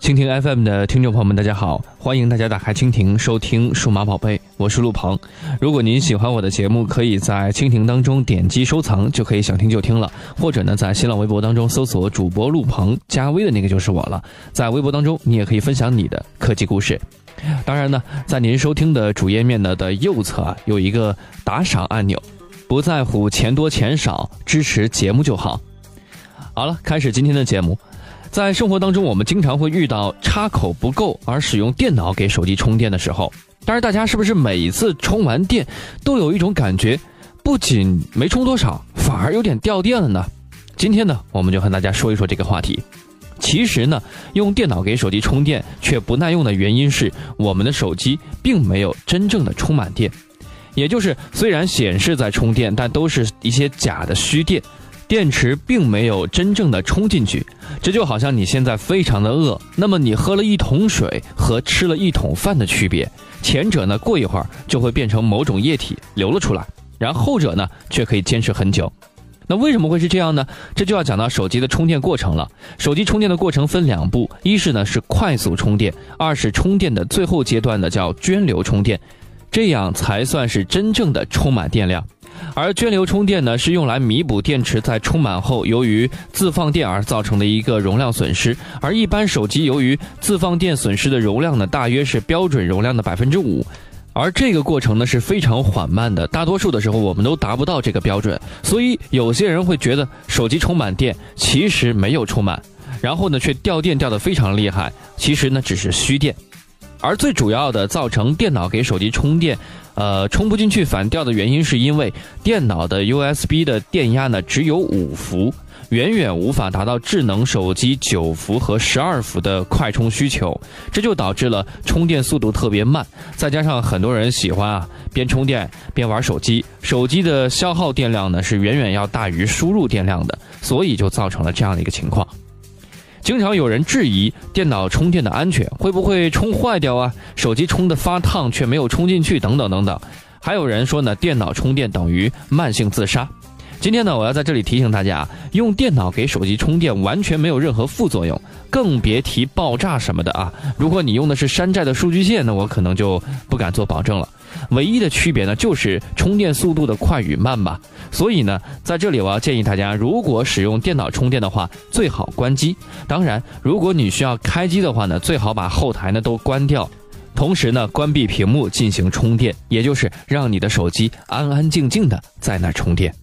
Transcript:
蜻蜓 FM 的听众朋友们，大家好！欢迎大家打开蜻蜓收听《数码宝贝》，我是陆鹏。如果您喜欢我的节目，可以在蜻蜓当中点击收藏，就可以想听就听了。或者呢，在新浪微博当中搜索主播陆鹏，加微的那个就是我了。在微博当中，你也可以分享你的科技故事。当然呢，在您收听的主页面呢的右侧啊，有一个打赏按钮，不在乎钱多钱少，支持节目就好。好了，开始今天的节目。在生活当中，我们经常会遇到插口不够而使用电脑给手机充电的时候。但是大家是不是每一次充完电都有一种感觉，不仅没充多少，反而有点掉电了呢？今天呢，我们就和大家说一说这个话题。其实呢，用电脑给手机充电却不耐用的原因是，我们的手机并没有真正的充满电，也就是虽然显示在充电，但都是一些假的虚电。电池并没有真正的充进去，这就好像你现在非常的饿，那么你喝了一桶水和吃了一桶饭的区别，前者呢过一会儿就会变成某种液体流了出来，然后者呢却可以坚持很久。那为什么会是这样呢？这就要讲到手机的充电过程了。手机充电的过程分两步，一是呢是快速充电，二是充电的最后阶段的叫涓流充电，这样才算是真正的充满电量。而涓流充电呢，是用来弥补电池在充满后由于自放电而造成的一个容量损失。而一般手机由于自放电损失的容量呢，大约是标准容量的百分之五，而这个过程呢是非常缓慢的，大多数的时候我们都达不到这个标准。所以有些人会觉得手机充满电，其实没有充满，然后呢却掉电掉得非常厉害，其实呢只是虚电。而最主要的造成电脑给手机充电，呃，充不进去反掉的原因，是因为电脑的 USB 的电压呢只有五伏，远远无法达到智能手机九伏和十二伏的快充需求，这就导致了充电速度特别慢。再加上很多人喜欢啊边充电边玩手机，手机的消耗电量呢是远远要大于输入电量的，所以就造成了这样的一个情况。经常有人质疑电脑充电的安全，会不会充坏掉啊？手机充的发烫却没有充进去，等等等等。还有人说呢，电脑充电等于慢性自杀。今天呢，我要在这里提醒大家，用电脑给手机充电完全没有任何副作用，更别提爆炸什么的啊！如果你用的是山寨的数据线，那我可能就不敢做保证了。唯一的区别呢，就是充电速度的快与慢吧。所以呢，在这里我要建议大家，如果使用电脑充电的话，最好关机。当然，如果你需要开机的话呢，最好把后台呢都关掉，同时呢关闭屏幕进行充电，也就是让你的手机安安静静的在那充电。